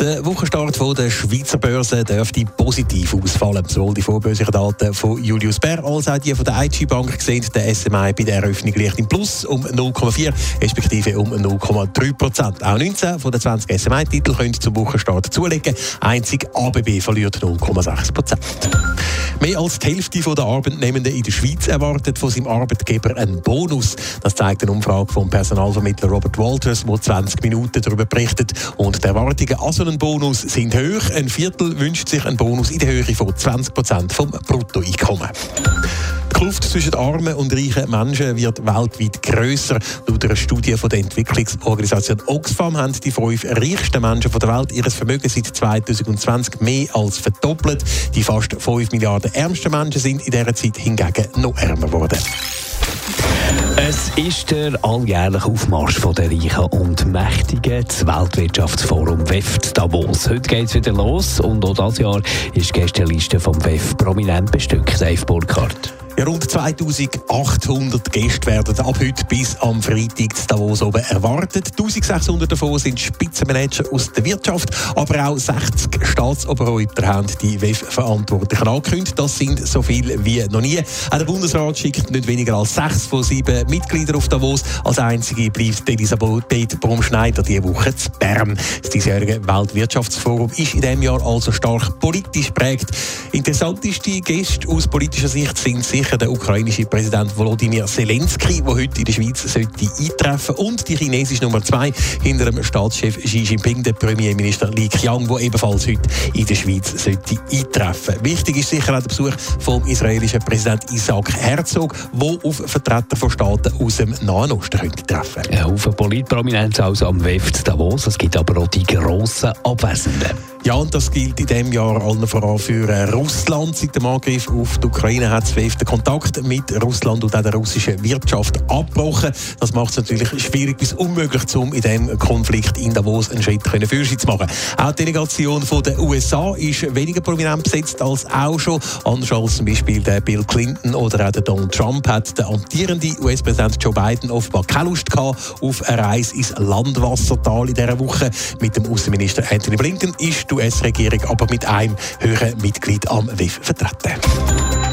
Der Wochenstart der Schweizer Börse dürfte positiv ausfallen. Sowohl die vorbörslichen Daten von Julius Baer als auch die von der IG Bank sehen der SMI bei der Eröffnung leicht im Plus um 0,4 respektive um 0,3 Prozent. Auch 19 von den 20 SMI-Titeln können zum Wochenstart zulegen. Einzig ABB verliert 0,6 Prozent. Mehr als die Hälfte der Arbeitnehmenden in der Schweiz erwartet von seinem Arbeitgeber einen Bonus. Das zeigt eine Umfrage vom Personalvermittler Robert Walters, der 20 Minuten darüber berichtet. Und die Erwartungen an so einen Bonus sind hoch. Ein Viertel wünscht sich einen Bonus in der Höhe von 20 Prozent vom Bruttoeinkommen. Die Kluft zwischen armen und reichen Menschen wird weltweit grösser. Laut einer Studie von der Entwicklungsorganisation Oxfam haben die fünf reichsten Menschen der Welt ihr Vermögen seit 2020 mehr als verdoppelt. Die fast 5 Milliarden ärmsten Menschen sind in dieser Zeit hingegen noch ärmer geworden. Es ist der alljährliche Aufmarsch der Reichen und Mächtigen, das Weltwirtschaftsforum WEF Davos. Heute geht es wieder los und auch dieses Jahr ist die Gästeliste vom WEF prominent bestückt. Dave Burkhardt. Rund 2800 Gäste werden ab heute bis am Freitag zu Davos oben erwartet. 1600 davon sind Spitzenmanager aus der Wirtschaft, aber auch 60 Staatsoberhäupter haben die WEF-Verantwortlichen angekündigt. Das sind so viele wie noch nie. Auch der Bundesrat schickt nicht weniger als sechs von sieben Mitgliedern auf Davos. Als einzige bleibt Elisabeth Bromschneider diese Woche zu Bern. Das diesjährige Weltwirtschaftsforum ist in diesem Jahr also stark politisch prägt. Interessanteste Gäste aus politischer Sicht sind sicher sicher der ukrainische Präsident Volodymyr Zelensky, der heute in der Schweiz sollte eintreffen und die chinesische Nummer zwei hinter dem Staatschef Xi Jinping, der Premierminister Li Qiang, der ebenfalls heute in der Schweiz sollte eintreffen. Wichtig ist sicher auch der Besuch vom israelischen Präsident Isaac Herzog, der auf Vertreter von Staaten aus dem Nahen Osten könnte treffen. Ein Haufen Politprominenz also am WEF Davos. Es gibt aber auch die grossen Abwesenden. Ja, und das gilt in diesem Jahr allen voran für äh, Russland. Seit dem Angriff auf die Ukraine hat es den Kontakt mit Russland und auch der russischen Wirtschaft abgebrochen. Das macht es natürlich schwierig bis unmöglich, um in diesem Konflikt in Davos einen Schritt können für zu machen. Auch die Delegation den USA ist weniger prominent besetzt als auch schon. Anders als zum Beispiel der Bill Clinton oder auch der Donald Trump hat der amtierende US-Präsident Joe Biden offenbar keine Lust gehabt auf eine Reise ins Landwassertal in dieser Woche. Mit dem Außenminister Anthony Blinken ist die US-Regierung aber mit einem höheren Mitglied am WIF vertreten.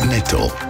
Netto,